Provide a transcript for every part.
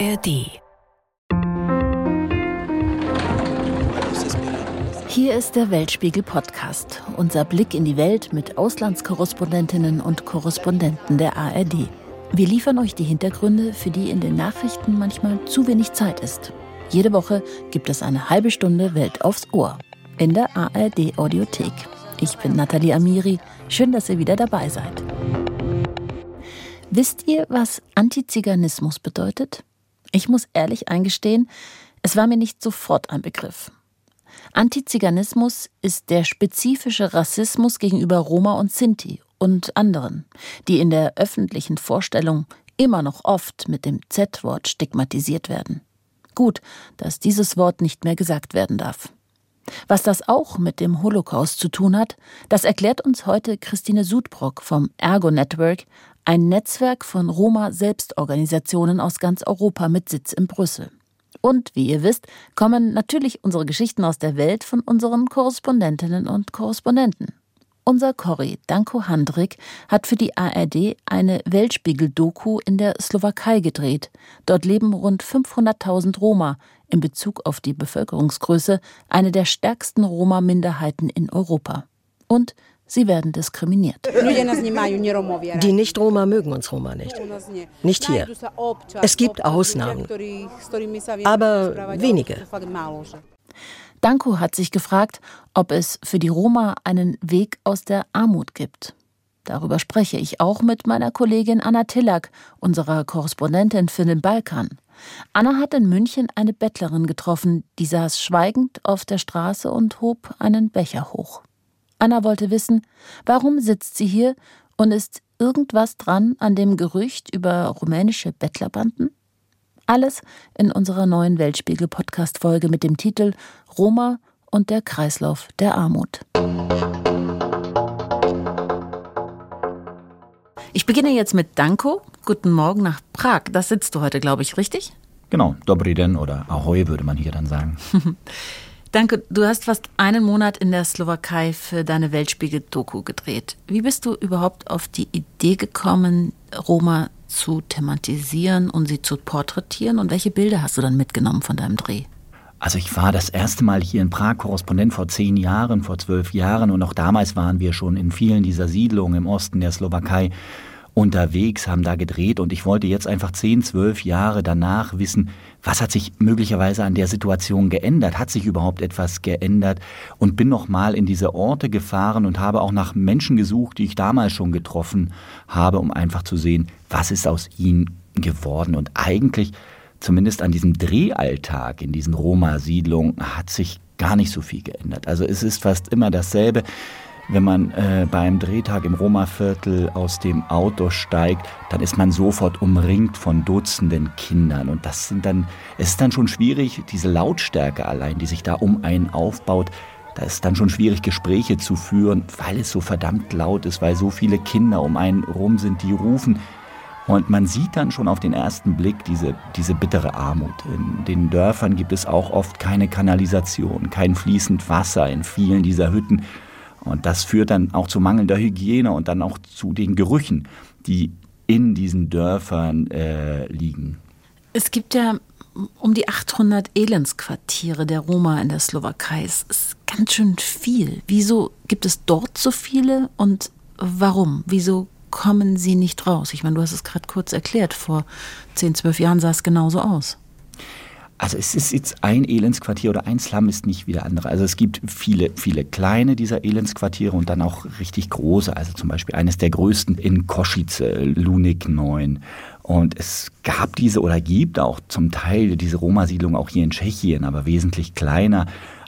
ARD. Hier ist der Weltspiegel Podcast, unser Blick in die Welt mit Auslandskorrespondentinnen und Korrespondenten der ARD. Wir liefern euch die Hintergründe, für die in den Nachrichten manchmal zu wenig Zeit ist. Jede Woche gibt es eine halbe Stunde Welt aufs Ohr in der ARD Audiothek. Ich bin Nathalie Amiri. Schön, dass ihr wieder dabei seid. Wisst ihr, was Antiziganismus bedeutet? Ich muss ehrlich eingestehen, es war mir nicht sofort ein Begriff. Antiziganismus ist der spezifische Rassismus gegenüber Roma und Sinti und anderen, die in der öffentlichen Vorstellung immer noch oft mit dem Z-Wort stigmatisiert werden. Gut, dass dieses Wort nicht mehr gesagt werden darf. Was das auch mit dem Holocaust zu tun hat, das erklärt uns heute Christine Sudbrock vom Ergo Network, ein Netzwerk von Roma-Selbstorganisationen aus ganz Europa mit Sitz in Brüssel. Und wie ihr wisst, kommen natürlich unsere Geschichten aus der Welt von unseren Korrespondentinnen und Korrespondenten. Unser Corrie Danko Handrik hat für die ARD eine Weltspiegel-Doku in der Slowakei gedreht. Dort leben rund 500.000 Roma, in Bezug auf die Bevölkerungsgröße eine der stärksten Roma-Minderheiten in Europa. Und sie werden diskriminiert. Die Nicht-Roma mögen uns Roma nicht. Nicht hier. Es gibt Ausnahmen, aber wenige. Danko hat sich gefragt, ob es für die Roma einen Weg aus der Armut gibt. Darüber spreche ich auch mit meiner Kollegin Anna Tillak, unserer Korrespondentin für den Balkan. Anna hat in München eine Bettlerin getroffen, die saß schweigend auf der Straße und hob einen Becher hoch. Anna wollte wissen, warum sitzt sie hier und ist irgendwas dran an dem Gerücht über rumänische Bettlerbanden? Alles in unserer neuen Weltspiegel-Podcast-Folge mit dem Titel Roma und der Kreislauf der Armut. Ich beginne jetzt mit Danko. Guten Morgen nach Prag. Das sitzt du heute, glaube ich, richtig? Genau, Dobry den oder Ahoi würde man hier dann sagen. Danke, du hast fast einen Monat in der Slowakei für deine Weltspiegel-Doku gedreht. Wie bist du überhaupt auf die Idee gekommen, Roma zu thematisieren und sie zu porträtieren? Und welche Bilder hast du dann mitgenommen von deinem Dreh? Also ich war das erste Mal hier in Prag Korrespondent vor zehn Jahren, vor zwölf Jahren und auch damals waren wir schon in vielen dieser Siedlungen im Osten der Slowakei unterwegs, haben da gedreht und ich wollte jetzt einfach zehn, zwölf Jahre danach wissen, was hat sich möglicherweise an der Situation geändert? Hat sich überhaupt etwas geändert? Und bin nochmal in diese Orte gefahren und habe auch nach Menschen gesucht, die ich damals schon getroffen habe, um einfach zu sehen, was ist aus ihnen geworden. Und eigentlich zumindest an diesem Drehalltag in diesen Roma-Siedlungen hat sich gar nicht so viel geändert. Also es ist fast immer dasselbe. Wenn man äh, beim Drehtag im Roma-Viertel aus dem Auto steigt, dann ist man sofort umringt von Dutzenden Kindern. Und das sind dann, es ist dann schon schwierig, diese Lautstärke allein, die sich da um einen aufbaut, da ist dann schon schwierig, Gespräche zu führen, weil es so verdammt laut ist, weil so viele Kinder um einen rum sind, die rufen. Und man sieht dann schon auf den ersten Blick diese, diese bittere Armut. In den Dörfern gibt es auch oft keine Kanalisation, kein fließend Wasser in vielen dieser Hütten. Und das führt dann auch zu mangelnder Hygiene und dann auch zu den Gerüchen, die in diesen Dörfern äh, liegen. Es gibt ja um die 800 Elendsquartiere der Roma in der Slowakei. Es ist ganz schön viel. Wieso gibt es dort so viele und warum? Wieso kommen sie nicht raus? Ich meine, du hast es gerade kurz erklärt, vor 10, 12 Jahren sah es genauso aus. Also es ist jetzt ein Elendsquartier oder ein Slum ist nicht wie der andere. Also es gibt viele, viele kleine dieser Elendsquartiere und dann auch richtig große. Also zum Beispiel eines der größten in Koschice, Lunik 9. Und es gab diese oder gibt auch zum Teil diese Roma-Siedlung auch hier in Tschechien, aber wesentlich kleiner.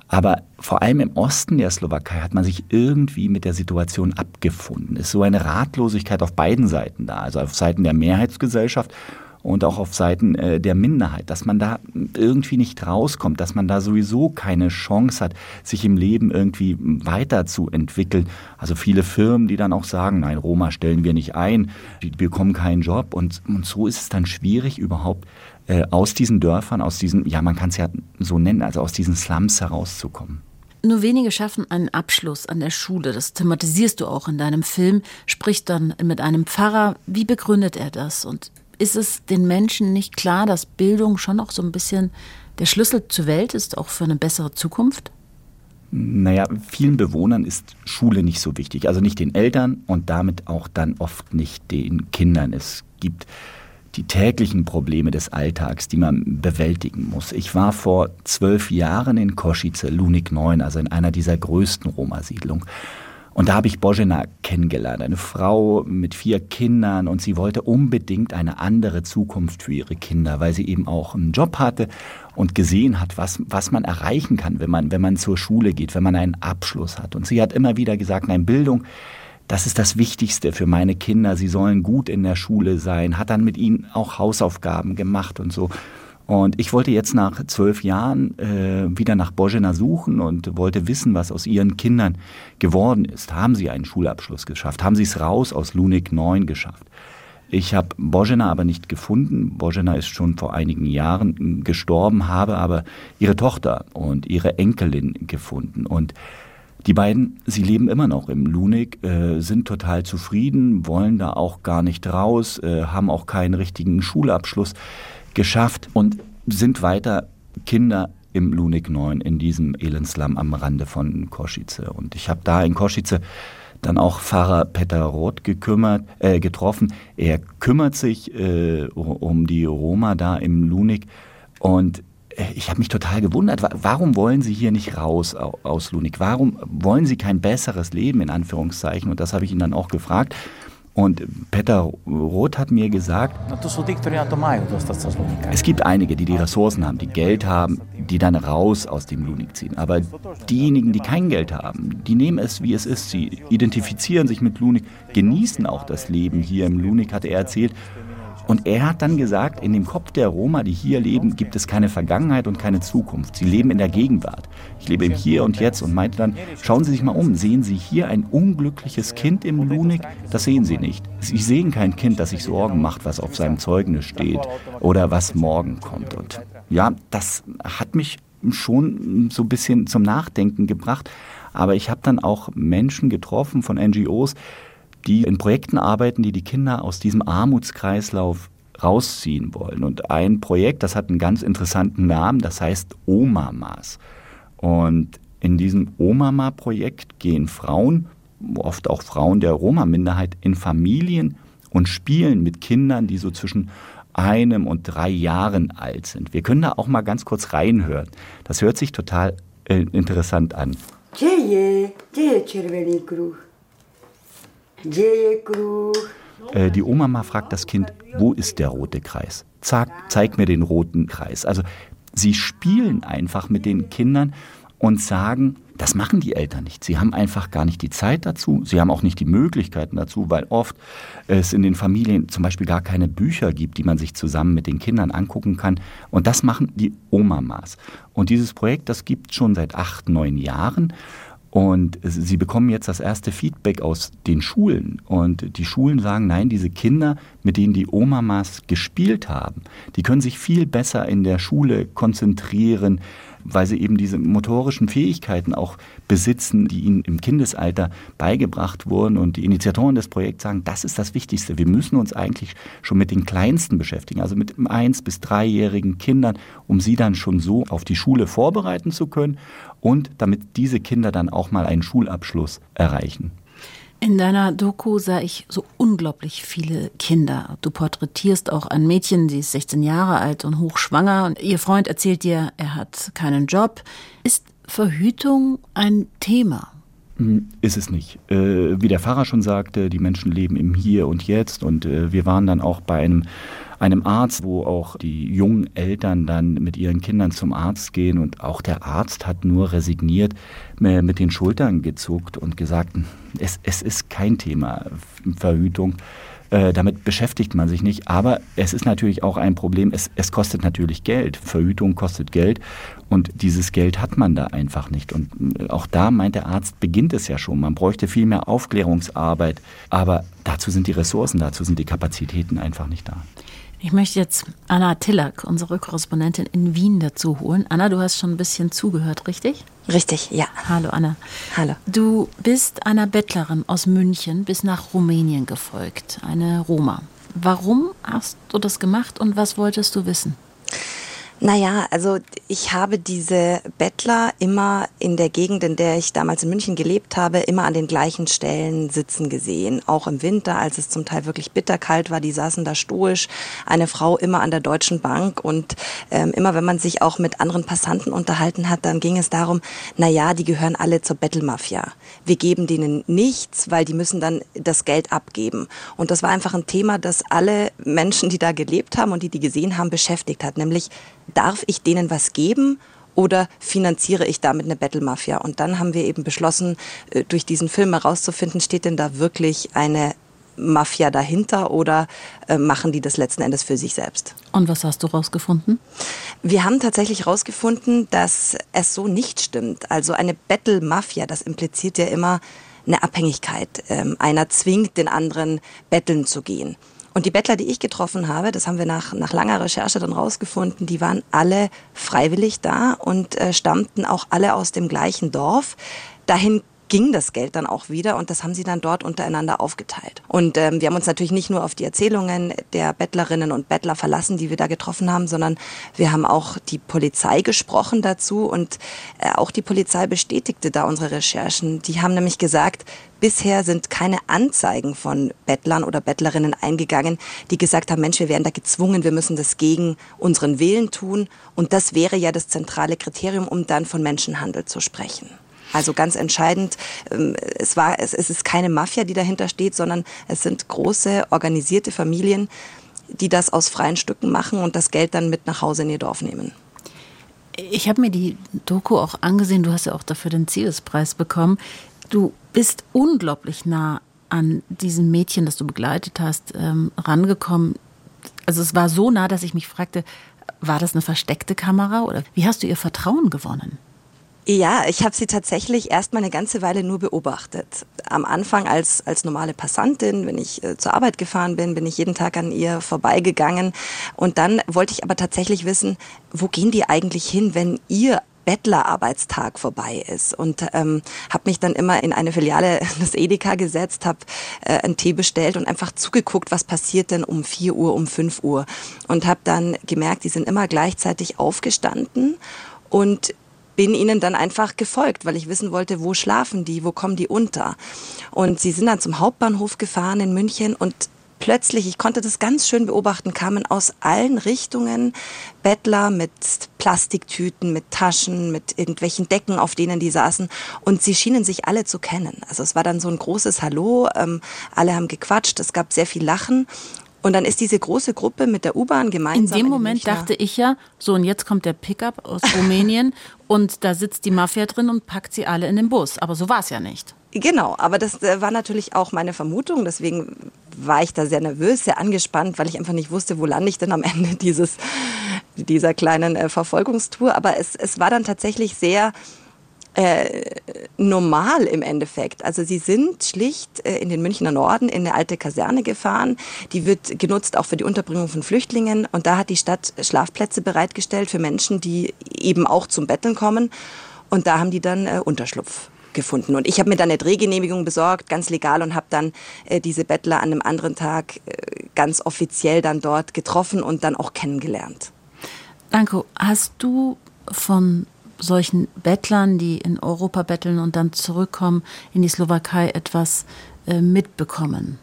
Aber vor allem im Osten der Slowakei hat man sich irgendwie mit der Situation abgefunden. Es ist so eine Ratlosigkeit auf beiden Seiten da, also auf Seiten der Mehrheitsgesellschaft und auch auf Seiten äh, der Minderheit, dass man da irgendwie nicht rauskommt, dass man da sowieso keine Chance hat, sich im Leben irgendwie weiterzuentwickeln. Also viele Firmen, die dann auch sagen, nein, Roma stellen wir nicht ein, die bekommen keinen Job und, und so ist es dann schwierig überhaupt äh, aus diesen Dörfern, aus diesen, ja, man kann es ja so nennen, also aus diesen Slums herauszukommen. Nur wenige schaffen einen Abschluss an der Schule. Das thematisierst du auch in deinem Film. Sprichst dann mit einem Pfarrer. Wie begründet er das? Und ist es den Menschen nicht klar, dass Bildung schon auch so ein bisschen der Schlüssel zur Welt ist, auch für eine bessere Zukunft? Naja, vielen Bewohnern ist Schule nicht so wichtig. Also nicht den Eltern und damit auch dann oft nicht den Kindern. Es gibt die täglichen Probleme des Alltags, die man bewältigen muss. Ich war vor zwölf Jahren in Koschice, Lunik 9, also in einer dieser größten Roma-Siedlungen. Und da habe ich Bojena kennengelernt, eine Frau mit vier Kindern und sie wollte unbedingt eine andere Zukunft für ihre Kinder, weil sie eben auch einen Job hatte und gesehen hat, was, was man erreichen kann, wenn man, wenn man zur Schule geht, wenn man einen Abschluss hat. Und sie hat immer wieder gesagt, nein, Bildung, das ist das Wichtigste für meine Kinder. Sie sollen gut in der Schule sein, hat dann mit ihnen auch Hausaufgaben gemacht und so. Und ich wollte jetzt nach zwölf Jahren äh, wieder nach Bojena suchen und wollte wissen, was aus ihren Kindern geworden ist. Haben sie einen Schulabschluss geschafft? Haben sie es raus aus Lunik 9 geschafft? Ich habe Bojena aber nicht gefunden. Bojena ist schon vor einigen Jahren gestorben, habe aber ihre Tochter und ihre Enkelin gefunden. Und die beiden, sie leben immer noch im Lunik, äh, sind total zufrieden, wollen da auch gar nicht raus, äh, haben auch keinen richtigen Schulabschluss geschafft und sind weiter Kinder im Lunik 9 in diesem Elendslum am Rande von Koschice. Und ich habe da in Koschice dann auch Pfarrer Peter Roth gekümmert, äh, getroffen. Er kümmert sich äh, um die Roma da im Lunik und äh, ich habe mich total gewundert, warum wollen Sie hier nicht raus aus Lunik? Warum wollen Sie kein besseres Leben in Anführungszeichen? Und das habe ich ihn dann auch gefragt. Und Peter Roth hat mir gesagt, es gibt einige, die die Ressourcen haben, die Geld haben, die dann raus aus dem Lunik ziehen. Aber diejenigen, die kein Geld haben, die nehmen es, wie es ist. Sie identifizieren sich mit Lunik, genießen auch das Leben hier im Lunik, hatte er erzählt. Und er hat dann gesagt, in dem Kopf der Roma, die hier leben, gibt es keine Vergangenheit und keine Zukunft. Sie leben in der Gegenwart. Ich lebe im Hier und Jetzt und meinte dann, schauen Sie sich mal um, sehen Sie hier ein unglückliches Kind im Lunik? Das sehen Sie nicht. Sie sehen kein Kind, das sich Sorgen macht, was auf seinem Zeugnis steht oder was morgen kommt. Und ja, das hat mich schon so ein bisschen zum Nachdenken gebracht. Aber ich habe dann auch Menschen getroffen von NGOs, die in Projekten arbeiten, die die Kinder aus diesem Armutskreislauf rausziehen wollen. Und ein Projekt, das hat einen ganz interessanten Namen, das heißt Omamas. Und in diesem Omama-Projekt gehen Frauen, oft auch Frauen der Roma-Minderheit, in Familien und spielen mit Kindern, die so zwischen einem und drei Jahren alt sind. Wir können da auch mal ganz kurz reinhören. Das hört sich total äh, interessant an. Äh, die Oma fragt das Kind, wo ist der rote Kreis? Zack, zeig mir den roten Kreis. Also sie spielen einfach mit den Kindern und sagen, das machen die Eltern nicht. Sie haben einfach gar nicht die Zeit dazu. Sie haben auch nicht die Möglichkeiten dazu, weil oft es in den Familien zum Beispiel gar keine Bücher gibt, die man sich zusammen mit den Kindern angucken kann. Und das machen die Omamas. Und dieses Projekt, das gibt schon seit acht, neun Jahren. Und sie bekommen jetzt das erste Feedback aus den Schulen. Und die Schulen sagen, nein, diese Kinder, mit denen die Omamas gespielt haben, die können sich viel besser in der Schule konzentrieren, weil sie eben diese motorischen Fähigkeiten auch besitzen, die ihnen im Kindesalter beigebracht wurden. Und die Initiatoren des Projekts sagen, das ist das Wichtigste. Wir müssen uns eigentlich schon mit den Kleinsten beschäftigen, also mit eins- bis dreijährigen Kindern, um sie dann schon so auf die Schule vorbereiten zu können und damit diese Kinder dann auch mal einen Schulabschluss erreichen. In deiner Doku sah ich so unglaublich viele Kinder. Du porträtierst auch ein Mädchen, sie ist 16 Jahre alt und hochschwanger. Und ihr Freund erzählt dir, er hat keinen Job. Ist Verhütung ein Thema? Hm, ist es nicht. Äh, wie der Pfarrer schon sagte, die Menschen leben im Hier und Jetzt. Und äh, wir waren dann auch bei einem einem Arzt, wo auch die jungen Eltern dann mit ihren Kindern zum Arzt gehen und auch der Arzt hat nur resigniert äh, mit den Schultern gezuckt und gesagt, es, es ist kein Thema Verhütung. Äh, damit beschäftigt man sich nicht. Aber es ist natürlich auch ein Problem. Es, es kostet natürlich Geld. Verhütung kostet Geld. Und dieses Geld hat man da einfach nicht. Und äh, auch da meint der Arzt, beginnt es ja schon. Man bräuchte viel mehr Aufklärungsarbeit. Aber dazu sind die Ressourcen, dazu sind die Kapazitäten einfach nicht da. Ich möchte jetzt Anna Tillack, unsere Korrespondentin in Wien, dazu holen. Anna, du hast schon ein bisschen zugehört, richtig? Richtig, ja. Hallo Anna. Hallo. Du bist einer Bettlerin aus München bis nach Rumänien gefolgt, eine Roma. Warum hast du das gemacht und was wolltest du wissen? Naja, also ich habe diese Bettler immer in der Gegend, in der ich damals in München gelebt habe, immer an den gleichen Stellen sitzen gesehen. Auch im Winter, als es zum Teil wirklich bitterkalt war, die saßen da stoisch. Eine Frau immer an der Deutschen Bank und ähm, immer wenn man sich auch mit anderen Passanten unterhalten hat, dann ging es darum, na ja, die gehören alle zur Bettelmafia. Wir geben denen nichts, weil die müssen dann das Geld abgeben. Und das war einfach ein Thema, das alle Menschen, die da gelebt haben und die die gesehen haben, beschäftigt hat, nämlich darf ich denen was geben oder finanziere ich damit eine Battle Mafia? Und dann haben wir eben beschlossen, äh, durch diesen Film herauszufinden, steht denn da wirklich eine Mafia dahinter oder äh, machen die das letzten Endes für sich selbst? Und was hast du rausgefunden? Wir haben tatsächlich rausgefunden, dass es so nicht stimmt. Also eine Battle Mafia, das impliziert ja immer eine Abhängigkeit. Ähm, einer zwingt den anderen betteln zu gehen. Und die Bettler, die ich getroffen habe, das haben wir nach, nach langer Recherche dann rausgefunden, die waren alle freiwillig da und äh, stammten auch alle aus dem gleichen Dorf. Dahin ging das Geld dann auch wieder und das haben sie dann dort untereinander aufgeteilt. Und ähm, wir haben uns natürlich nicht nur auf die Erzählungen der Bettlerinnen und Bettler verlassen, die wir da getroffen haben, sondern wir haben auch die Polizei gesprochen dazu und äh, auch die Polizei bestätigte da unsere Recherchen. Die haben nämlich gesagt, Bisher sind keine Anzeigen von Bettlern oder Bettlerinnen eingegangen, die gesagt haben, Mensch, wir werden da gezwungen, wir müssen das gegen unseren Willen tun. Und das wäre ja das zentrale Kriterium, um dann von Menschenhandel zu sprechen. Also ganz entscheidend, ähm, es, war, es, es ist keine Mafia, die dahinter steht, sondern es sind große organisierte Familien, die das aus freien Stücken machen und das Geld dann mit nach Hause in ihr Dorf nehmen. Ich habe mir die Doku auch angesehen, du hast ja auch dafür den Zielspreis bekommen. Du bist unglaublich nah an diesem Mädchen, das du begleitet hast, ähm, rangekommen. Also es war so nah, dass ich mich fragte, war das eine versteckte Kamera oder wie hast du ihr Vertrauen gewonnen? Ja, ich habe sie tatsächlich erst mal eine ganze Weile nur beobachtet. Am Anfang als, als normale Passantin, wenn ich äh, zur Arbeit gefahren bin, bin ich jeden Tag an ihr vorbeigegangen. Und dann wollte ich aber tatsächlich wissen, wo gehen die eigentlich hin, wenn ihr Bettlerarbeitstag vorbei ist und ähm, habe mich dann immer in eine Filiale des Edeka gesetzt, habe äh, einen Tee bestellt und einfach zugeguckt, was passiert denn um 4 Uhr, um 5 Uhr und habe dann gemerkt, die sind immer gleichzeitig aufgestanden und bin ihnen dann einfach gefolgt, weil ich wissen wollte, wo schlafen die, wo kommen die unter. Und sie sind dann zum Hauptbahnhof gefahren in München und plötzlich, ich konnte das ganz schön beobachten, kamen aus allen Richtungen Bettler mit Plastiktüten, mit Taschen, mit irgendwelchen Decken, auf denen die saßen. Und sie schienen sich alle zu kennen. Also es war dann so ein großes Hallo, ähm, alle haben gequatscht, es gab sehr viel Lachen. Und dann ist diese große Gruppe mit der U-Bahn gemeinsam. In dem Moment Münchner dachte ich ja, so und jetzt kommt der Pickup aus Rumänien und da sitzt die Mafia drin und packt sie alle in den Bus. Aber so war es ja nicht. Genau, aber das äh, war natürlich auch meine Vermutung. Deswegen war ich da sehr nervös, sehr angespannt, weil ich einfach nicht wusste, wo lande ich denn am Ende dieses, dieser kleinen äh, Verfolgungstour. Aber es, es war dann tatsächlich sehr äh, normal im Endeffekt. Also sie sind schlicht äh, in den Münchner Norden in eine alte Kaserne gefahren. Die wird genutzt auch für die Unterbringung von Flüchtlingen. Und da hat die Stadt Schlafplätze bereitgestellt für Menschen, die eben auch zum Betteln kommen. Und da haben die dann äh, Unterschlupf gefunden. Und ich habe mir dann eine Drehgenehmigung besorgt, ganz legal, und habe dann äh, diese Bettler an einem anderen Tag äh, ganz offiziell dann dort getroffen und dann auch kennengelernt. Danko, hast du von solchen Bettlern, die in Europa betteln und dann zurückkommen in die Slowakei, etwas äh, mitbekommen?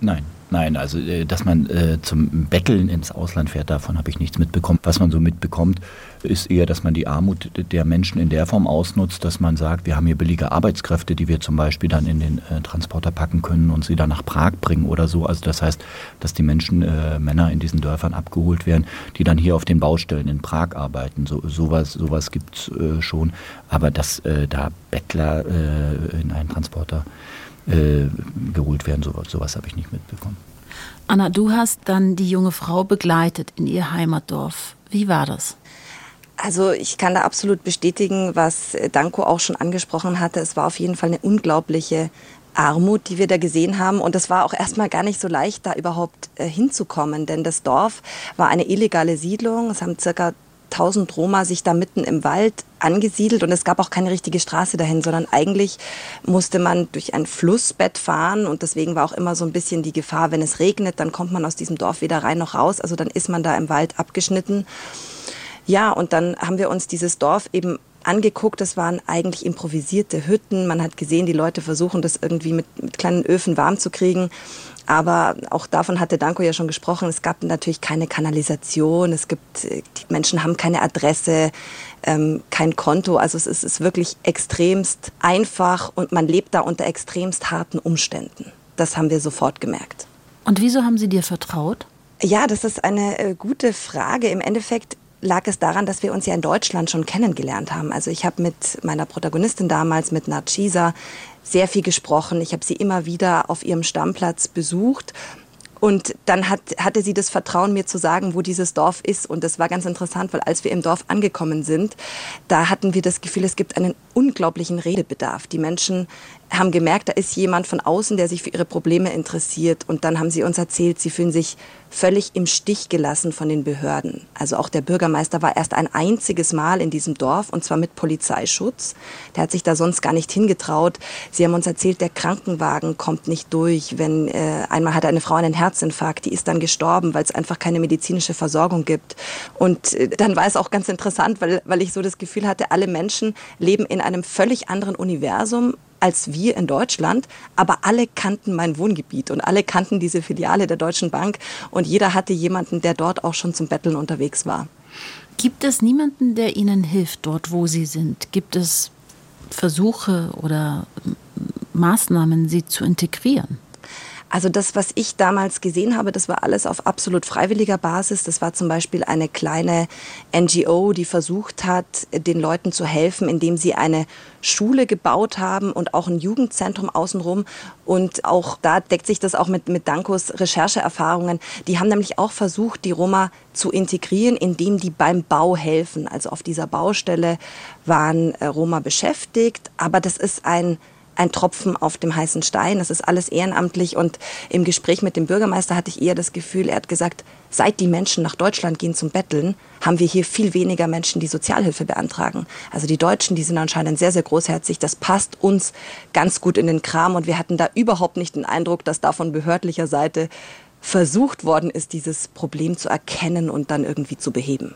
Nein. Nein, also äh, dass man äh, zum Betteln ins Ausland fährt, davon habe ich nichts mitbekommen. Was man so mitbekommt, ist eher, dass man die Armut der Menschen in der Form ausnutzt, dass man sagt, wir haben hier billige Arbeitskräfte, die wir zum Beispiel dann in den äh, Transporter packen können und sie dann nach Prag bringen oder so. Also das heißt, dass die Menschen, äh, Männer in diesen Dörfern abgeholt werden, die dann hier auf den Baustellen in Prag arbeiten. So, sowas sowas gibt es äh, schon. Aber dass äh, da Bettler in einen Transporter äh, geholt werden. Sowas, sowas habe ich nicht mitbekommen. Anna, du hast dann die junge Frau begleitet in ihr Heimatdorf. Wie war das? Also ich kann da absolut bestätigen, was Danko auch schon angesprochen hatte. Es war auf jeden Fall eine unglaubliche Armut, die wir da gesehen haben. Und es war auch erstmal gar nicht so leicht, da überhaupt äh, hinzukommen, denn das Dorf war eine illegale Siedlung. Es haben circa 1000 Roma sich da mitten im Wald angesiedelt und es gab auch keine richtige Straße dahin, sondern eigentlich musste man durch ein Flussbett fahren und deswegen war auch immer so ein bisschen die Gefahr, wenn es regnet, dann kommt man aus diesem Dorf weder rein noch raus, also dann ist man da im Wald abgeschnitten. Ja, und dann haben wir uns dieses Dorf eben angeguckt. Das waren eigentlich improvisierte Hütten. Man hat gesehen, die Leute versuchen das irgendwie mit, mit kleinen Öfen warm zu kriegen. Aber auch davon hatte Danko ja schon gesprochen. Es gab natürlich keine Kanalisation. Es gibt, die Menschen haben keine Adresse, ähm, kein Konto. Also es ist, ist wirklich extremst einfach und man lebt da unter extremst harten Umständen. Das haben wir sofort gemerkt. Und wieso haben Sie dir vertraut? Ja, das ist eine äh, gute Frage. Im Endeffekt lag es daran, dass wir uns ja in Deutschland schon kennengelernt haben. Also ich habe mit meiner Protagonistin damals, mit Narcisa, sehr viel gesprochen. Ich habe sie immer wieder auf ihrem Stammplatz besucht. Und dann hat, hatte sie das Vertrauen, mir zu sagen, wo dieses Dorf ist. Und das war ganz interessant, weil als wir im Dorf angekommen sind, da hatten wir das Gefühl, es gibt einen unglaublichen Redebedarf. Die Menschen haben gemerkt, da ist jemand von außen, der sich für ihre Probleme interessiert. Und dann haben sie uns erzählt, sie fühlen sich völlig im Stich gelassen von den Behörden. Also auch der Bürgermeister war erst ein einziges Mal in diesem Dorf und zwar mit Polizeischutz. Der hat sich da sonst gar nicht hingetraut. Sie haben uns erzählt, der Krankenwagen kommt nicht durch. Wenn äh, einmal hatte eine Frau einen Herzinfarkt, die ist dann gestorben, weil es einfach keine medizinische Versorgung gibt. Und äh, dann war es auch ganz interessant, weil, weil ich so das Gefühl hatte, alle Menschen leben in einem völlig anderen Universum als wir in Deutschland, aber alle kannten mein Wohngebiet und alle kannten diese Filiale der Deutschen Bank und jeder hatte jemanden, der dort auch schon zum Betteln unterwegs war. Gibt es niemanden, der Ihnen hilft dort, wo Sie sind? Gibt es Versuche oder Maßnahmen, Sie zu integrieren? Also das, was ich damals gesehen habe, das war alles auf absolut freiwilliger Basis. Das war zum Beispiel eine kleine NGO, die versucht hat, den Leuten zu helfen, indem sie eine Schule gebaut haben und auch ein Jugendzentrum außenrum. Und auch da deckt sich das auch mit, mit Dankos Rechercheerfahrungen. Die haben nämlich auch versucht, die Roma zu integrieren, indem die beim Bau helfen. Also auf dieser Baustelle waren äh, Roma beschäftigt, aber das ist ein ein Tropfen auf dem heißen Stein. Das ist alles ehrenamtlich und im Gespräch mit dem Bürgermeister hatte ich eher das Gefühl, er hat gesagt, seit die Menschen nach Deutschland gehen zum Betteln, haben wir hier viel weniger Menschen, die Sozialhilfe beantragen. Also die Deutschen, die sind anscheinend sehr, sehr großherzig. Das passt uns ganz gut in den Kram und wir hatten da überhaupt nicht den Eindruck, dass da von behördlicher Seite versucht worden ist, dieses Problem zu erkennen und dann irgendwie zu beheben.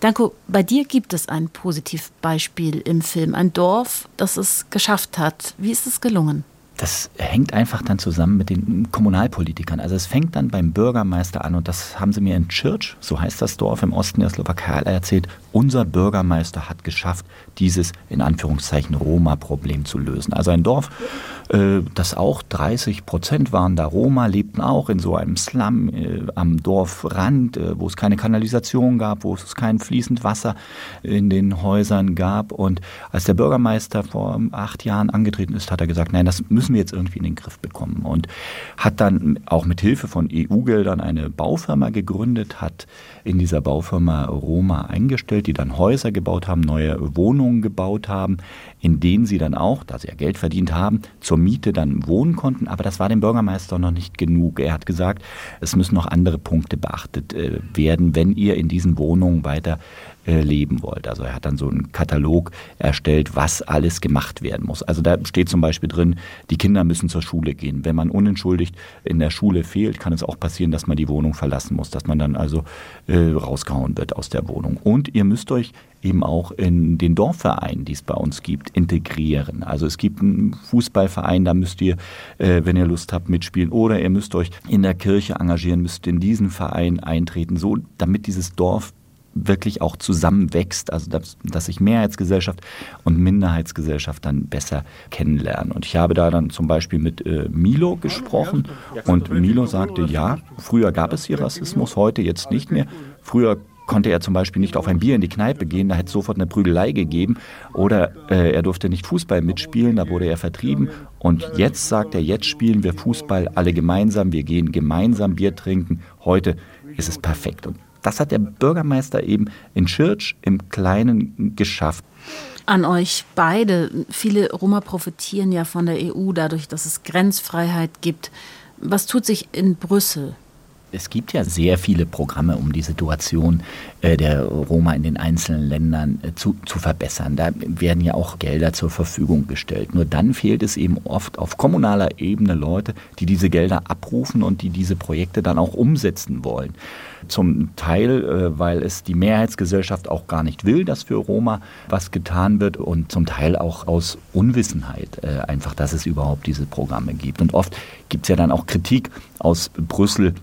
Danko, bei dir gibt es ein Positivbeispiel im Film, ein Dorf, das es geschafft hat. Wie ist es gelungen? Das hängt einfach dann zusammen mit den Kommunalpolitikern. Also es fängt dann beim Bürgermeister an und das haben sie mir in Church, so heißt das Dorf im Osten der Slowakei, erzählt. Unser Bürgermeister hat geschafft, dieses in Anführungszeichen Roma-Problem zu lösen. Also ein Dorf, äh, das auch 30 Prozent waren da Roma, lebten auch in so einem Slum äh, am Dorfrand, äh, wo es keine Kanalisation gab, wo es kein fließend Wasser in den Häusern gab. Und als der Bürgermeister vor acht Jahren angetreten ist, hat er gesagt, nein, das müssen wir jetzt irgendwie in den Griff bekommen. Und hat dann auch mit Hilfe von EU-Geldern eine Baufirma gegründet, hat in dieser Baufirma Roma eingestellt, die dann Häuser gebaut haben, neue Wohnungen gebaut haben, in denen sie dann auch, da sie ja Geld verdient haben, zur Miete dann wohnen konnten. Aber das war dem Bürgermeister noch nicht genug. Er hat gesagt, es müssen noch andere Punkte beachtet äh, werden, wenn ihr in diesen Wohnungen weiter äh, leben wollt. Also er hat dann so einen Katalog erstellt, was alles gemacht werden muss. Also da steht zum Beispiel drin, die Kinder müssen zur Schule gehen. Wenn man unentschuldigt in der Schule fehlt, kann es auch passieren, dass man die Wohnung verlassen muss, dass man dann also äh, rausgehauen wird aus der Wohnung. Und ihr müsst euch eben auch in den Dorfvereinen, die es bei uns gibt, integrieren. Also es gibt einen Fußballverein, da müsst ihr, äh, wenn ihr Lust habt, mitspielen. Oder ihr müsst euch in der Kirche engagieren, müsst in diesen Verein eintreten, so damit dieses Dorf wirklich auch zusammenwächst, also dass, dass sich Mehrheitsgesellschaft und Minderheitsgesellschaft dann besser kennenlernen. Und ich habe da dann zum Beispiel mit äh, Milo gesprochen und Milo sagte, ja, früher gab es hier Rassismus, heute jetzt nicht mehr. Früher konnte er zum Beispiel nicht auf ein Bier in die Kneipe gehen, da hätte es sofort eine Prügelei gegeben. Oder äh, er durfte nicht Fußball mitspielen, da wurde er vertrieben. Und jetzt sagt er, jetzt spielen wir Fußball alle gemeinsam, wir gehen gemeinsam Bier trinken. Heute ist es perfekt. Und das hat der Bürgermeister eben in Schirch im Kleinen geschafft. An euch beide. Viele Roma profitieren ja von der EU dadurch, dass es Grenzfreiheit gibt. Was tut sich in Brüssel? Es gibt ja sehr viele Programme, um die Situation äh, der Roma in den einzelnen Ländern äh, zu, zu verbessern. Da werden ja auch Gelder zur Verfügung gestellt. Nur dann fehlt es eben oft auf kommunaler Ebene Leute, die diese Gelder abrufen und die diese Projekte dann auch umsetzen wollen. Zum Teil, äh, weil es die Mehrheitsgesellschaft auch gar nicht will, dass für Roma was getan wird und zum Teil auch aus Unwissenheit einfach, dass es überhaupt diese Programme gibt. Und oft gibt es ja dann auch Kritik aus Brüssel,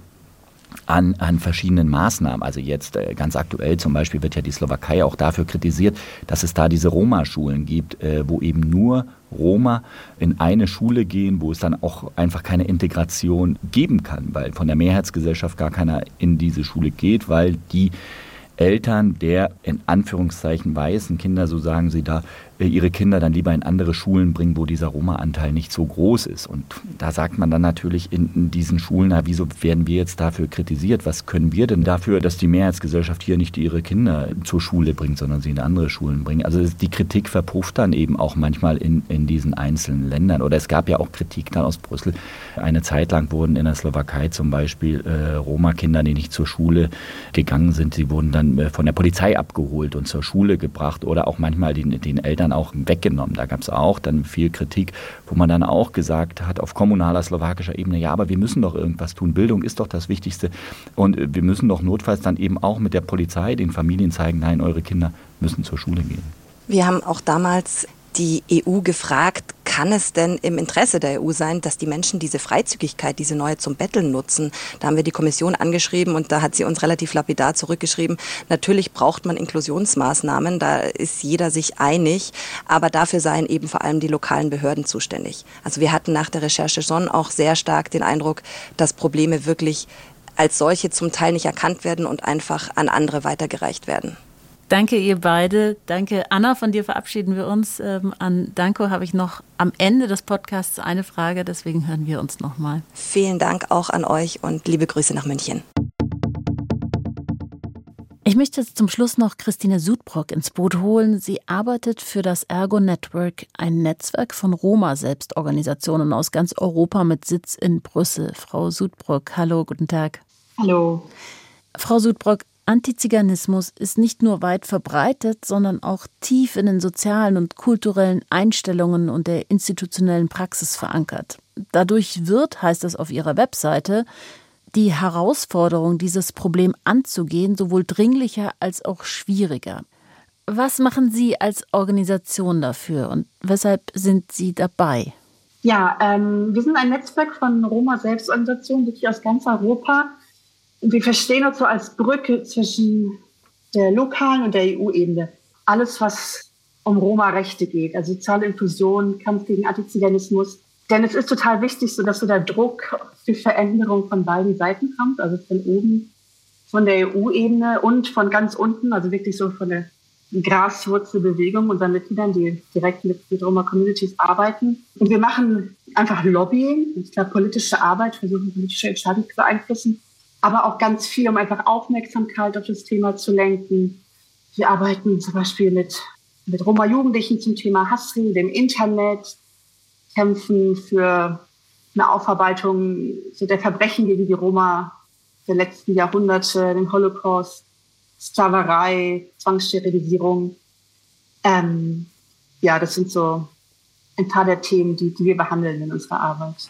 an, an verschiedenen Maßnahmen. Also jetzt äh, ganz aktuell zum Beispiel wird ja die Slowakei auch dafür kritisiert, dass es da diese Roma-Schulen gibt, äh, wo eben nur Roma in eine Schule gehen, wo es dann auch einfach keine Integration geben kann, weil von der Mehrheitsgesellschaft gar keiner in diese Schule geht, weil die Eltern der in Anführungszeichen weißen Kinder, so sagen sie da, ihre Kinder dann lieber in andere Schulen bringen, wo dieser Roma-Anteil nicht so groß ist. Und da sagt man dann natürlich in, in, diesen Schulen, na, wieso werden wir jetzt dafür kritisiert? Was können wir denn dafür, dass die Mehrheitsgesellschaft hier nicht ihre Kinder zur Schule bringt, sondern sie in andere Schulen bringt? Also die Kritik verpufft dann eben auch manchmal in, in diesen einzelnen Ländern. Oder es gab ja auch Kritik dann aus Brüssel. Eine Zeit lang wurden in der Slowakei zum Beispiel äh, Roma-Kinder, die nicht zur Schule gegangen sind, sie wurden dann äh, von der Polizei abgeholt und zur Schule gebracht oder auch manchmal den, den Eltern dann auch weggenommen. Da gab es auch dann viel Kritik, wo man dann auch gesagt hat, auf kommunaler slowakischer Ebene, ja, aber wir müssen doch irgendwas tun. Bildung ist doch das Wichtigste. Und wir müssen doch notfalls dann eben auch mit der Polizei den Familien zeigen, nein, eure Kinder müssen zur Schule gehen. Wir haben auch damals die EU gefragt, kann es denn im Interesse der EU sein, dass die Menschen diese Freizügigkeit, diese neue zum Betteln nutzen? Da haben wir die Kommission angeschrieben und da hat sie uns relativ lapidar zurückgeschrieben. Natürlich braucht man Inklusionsmaßnahmen, da ist jeder sich einig, aber dafür seien eben vor allem die lokalen Behörden zuständig. Also wir hatten nach der Recherche schon auch sehr stark den Eindruck, dass Probleme wirklich als solche zum Teil nicht erkannt werden und einfach an andere weitergereicht werden. Danke, ihr beide. Danke, Anna. Von dir verabschieden wir uns. Ähm, an Danko habe ich noch am Ende des Podcasts eine Frage, deswegen hören wir uns nochmal. Vielen Dank auch an euch und liebe Grüße nach München. Ich möchte jetzt zum Schluss noch Christine Sudbrock ins Boot holen. Sie arbeitet für das Ergo Network, ein Netzwerk von Roma-Selbstorganisationen aus ganz Europa mit Sitz in Brüssel. Frau Sudbrock, hallo, guten Tag. Hallo. Frau Sudbrock, Antiziganismus ist nicht nur weit verbreitet, sondern auch tief in den sozialen und kulturellen Einstellungen und der institutionellen Praxis verankert. Dadurch wird, heißt es auf ihrer Webseite, die Herausforderung, dieses Problem anzugehen, sowohl dringlicher als auch schwieriger. Was machen Sie als Organisation dafür und weshalb sind Sie dabei? Ja, ähm, wir sind ein Netzwerk von Roma-Selbstorganisationen, wirklich aus ganz Europa, wir verstehen uns so als Brücke zwischen der lokalen und der EU-Ebene. Alles, was um Roma-Rechte geht, also soziale Inklusion, Kampf gegen Antiziganismus. Denn es ist total wichtig, so dass so der Druck für Veränderung von beiden Seiten kommt, also von oben, von der EU-Ebene und von ganz unten, also wirklich so von der Graswurzelbewegung unserer Mitgliedern, die direkt mit, mit Roma-Communities arbeiten. Und wir machen einfach Lobbying, ich glaube politische Arbeit, versuchen politische Entscheidungen zu beeinflussen aber auch ganz viel, um einfach Aufmerksamkeit auf das Thema zu lenken. Wir arbeiten zum Beispiel mit, mit Roma-Jugendlichen zum Thema Hassrede im Internet, kämpfen für eine Aufarbeitung so der Verbrechen gegen die Roma der letzten Jahrhunderte, den Holocaust, Sklaverei, Zwangssterilisierung. Ähm, ja, das sind so ein paar der Themen, die, die wir behandeln in unserer Arbeit.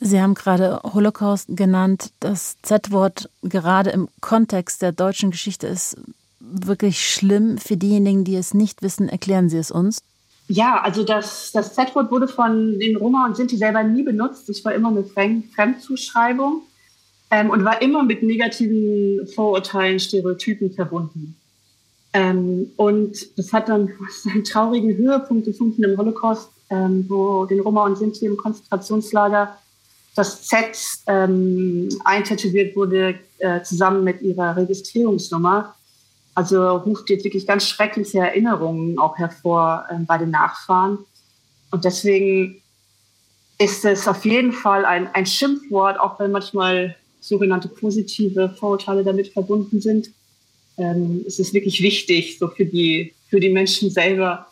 Sie haben gerade Holocaust genannt. Das Z-Wort gerade im Kontext der deutschen Geschichte ist wirklich schlimm. Für diejenigen, die es nicht wissen, erklären Sie es uns. Ja, also das, das Z-Wort wurde von den Roma und Sinti selber nie benutzt. Es war immer eine Fremdzuschreibung ähm, und war immer mit negativen Vorurteilen, Stereotypen verbunden. Ähm, und das hat dann einen traurigen Höhepunkt gefunden im Holocaust, ähm, wo den Roma und Sinti im Konzentrationslager das Z ähm, eintätowiert wurde, äh, zusammen mit ihrer Registrierungsnummer. Also ruft jetzt wirklich ganz schreckliche Erinnerungen auch hervor äh, bei den Nachfahren. Und deswegen ist es auf jeden Fall ein, ein Schimpfwort, auch wenn manchmal sogenannte positive Vorurteile damit verbunden sind. Ähm, es ist wirklich wichtig, so für die, für die Menschen selber,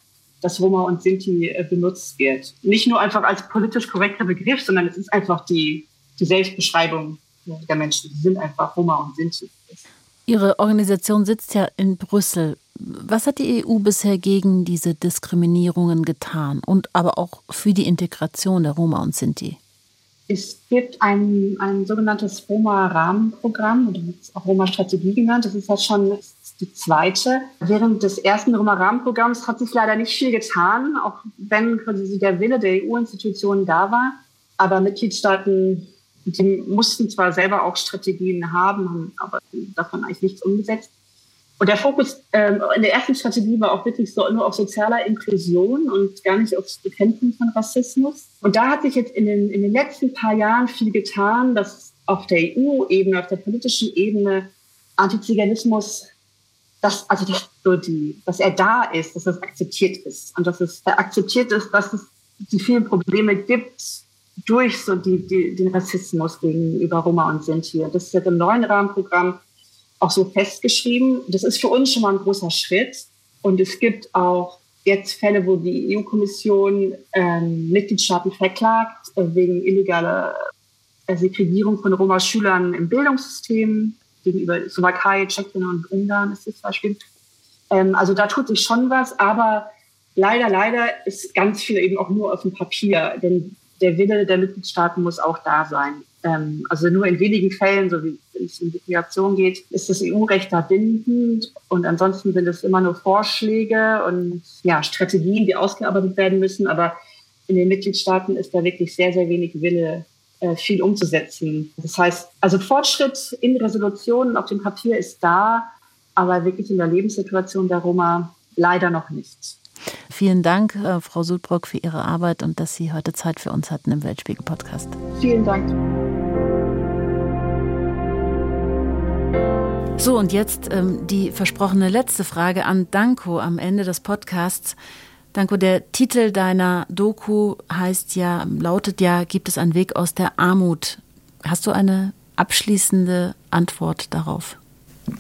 dass Roma und Sinti äh, benutzt wird. Nicht nur einfach als politisch korrekter Begriff, sondern es ist einfach die, die Selbstbeschreibung der Menschen. Die sind einfach Roma und Sinti. Ihre Organisation sitzt ja in Brüssel. Was hat die EU bisher gegen diese Diskriminierungen getan und aber auch für die Integration der Roma und Sinti? Es gibt ein, ein sogenanntes Roma-Rahmenprogramm, oder auch Roma-Strategie genannt. Das ist ja schon die zweite. Während des ersten Roma-Rahmenprogramms hat sich leider nicht viel getan, auch wenn quasi der Wille der EU-Institutionen da war. Aber Mitgliedstaaten, die mussten zwar selber auch Strategien haben, haben aber davon eigentlich nichts umgesetzt. Und der Fokus ähm, in der ersten Strategie war auch wirklich so nur auf sozialer Inklusion und gar nicht aufs Bekämpfen von Rassismus. Und da hat sich jetzt in den, in den letzten paar Jahren viel getan, dass auf der EU-Ebene, auf der politischen Ebene Antiziganismus, dass, also dass, so die, dass er da ist, dass das akzeptiert ist und dass es akzeptiert ist, dass es die vielen Probleme gibt durch so die, die, den Rassismus gegenüber Roma und Sinti. Das ist jetzt im neuen Rahmenprogramm auch so festgeschrieben. Das ist für uns schon mal ein großer Schritt. Und es gibt auch jetzt Fälle, wo die EU-Kommission ähm, Mitgliedstaaten verklagt äh, wegen illegaler äh, Segregierung von Roma-Schülern im Bildungssystem gegenüber Slowakei, Tschechien und Ungarn ist das Beispiel. Ähm, also da tut sich schon was, aber leider, leider ist ganz viel eben auch nur auf dem Papier, denn der Wille der Mitgliedstaaten muss auch da sein. Ähm, also nur in wenigen Fällen, so wie es um Migration geht, ist das EU-Recht da bindend und ansonsten sind es immer nur Vorschläge und ja, Strategien, die ausgearbeitet werden müssen. Aber in den Mitgliedstaaten ist da wirklich sehr, sehr wenig Wille, viel umzusetzen. Das heißt, also Fortschritt in Resolutionen auf dem Papier ist da, aber wirklich in der Lebenssituation der Roma leider noch nicht. Vielen Dank, äh, Frau Sudbrock, für Ihre Arbeit und dass Sie heute Zeit für uns hatten im Weltspiegel-Podcast. Vielen Dank. So, und jetzt ähm, die versprochene letzte Frage an Danko am Ende des Podcasts. Danko, der Titel deiner Doku heißt ja, lautet ja, gibt es einen Weg aus der Armut? Hast du eine abschließende Antwort darauf?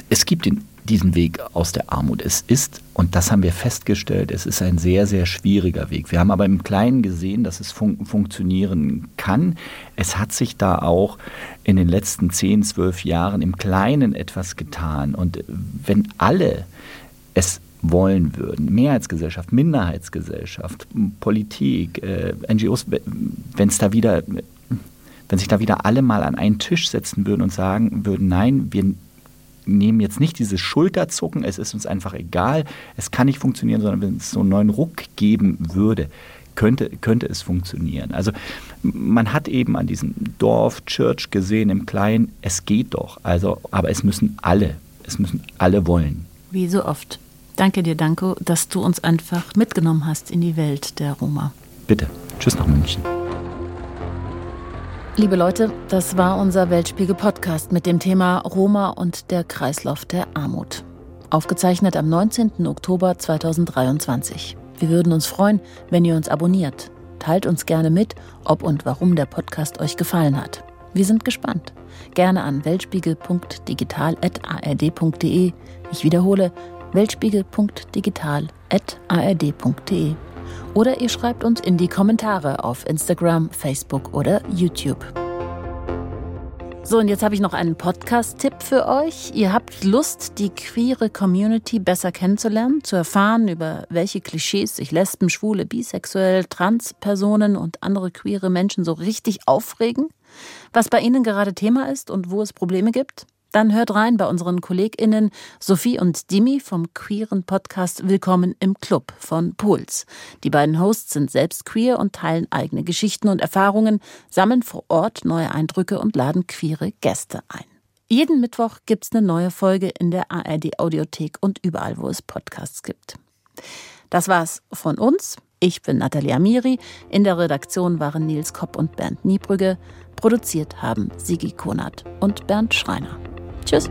Es gibt den diesen Weg aus der Armut. Es ist, und das haben wir festgestellt, es ist ein sehr, sehr schwieriger Weg. Wir haben aber im Kleinen gesehen, dass es fun funktionieren kann. Es hat sich da auch in den letzten 10, 12 Jahren im Kleinen etwas getan. Und wenn alle es wollen würden, Mehrheitsgesellschaft, Minderheitsgesellschaft, Politik, äh, NGOs, wenn es da wieder wenn sich da wieder alle mal an einen Tisch setzen würden und sagen würden, nein, wir nehmen jetzt nicht dieses Schulterzucken, es ist uns einfach egal, es kann nicht funktionieren, sondern wenn es so einen neuen Ruck geben würde, könnte, könnte es funktionieren. Also man hat eben an diesem Dorf, Church gesehen im Kleinen, es geht doch. Also, aber es müssen alle, es müssen alle wollen. Wie so oft. Danke dir, Danko, dass du uns einfach mitgenommen hast in die Welt der Roma. Bitte. Tschüss nach München. Liebe Leute, das war unser Weltspiegel-Podcast mit dem Thema Roma und der Kreislauf der Armut. Aufgezeichnet am 19. Oktober 2023. Wir würden uns freuen, wenn ihr uns abonniert. Teilt uns gerne mit, ob und warum der Podcast euch gefallen hat. Wir sind gespannt. Gerne an weltspiegel.digital.ard.de. Ich wiederhole, weltspiegel.digital.ard.de oder ihr schreibt uns in die Kommentare auf Instagram, Facebook oder YouTube. So, und jetzt habe ich noch einen Podcast-Tipp für euch. Ihr habt Lust, die queere Community besser kennenzulernen, zu erfahren, über welche Klischees sich Lesben, Schwule, Bisexuell, Trans-Personen und andere queere Menschen so richtig aufregen? Was bei ihnen gerade Thema ist und wo es Probleme gibt? Dann hört rein bei unseren KollegInnen Sophie und Dimi vom queeren Podcast Willkommen im Club von Puls. Die beiden Hosts sind selbst queer und teilen eigene Geschichten und Erfahrungen, sammeln vor Ort neue Eindrücke und laden queere Gäste ein. Jeden Mittwoch gibt's eine neue Folge in der ARD Audiothek und überall, wo es Podcasts gibt. Das war's von uns. Ich bin Nathalie Amiri. In der Redaktion waren Nils Kopp und Bernd Niebrügge. Produziert haben Sigi Konert und Bernd Schreiner. Tschüss.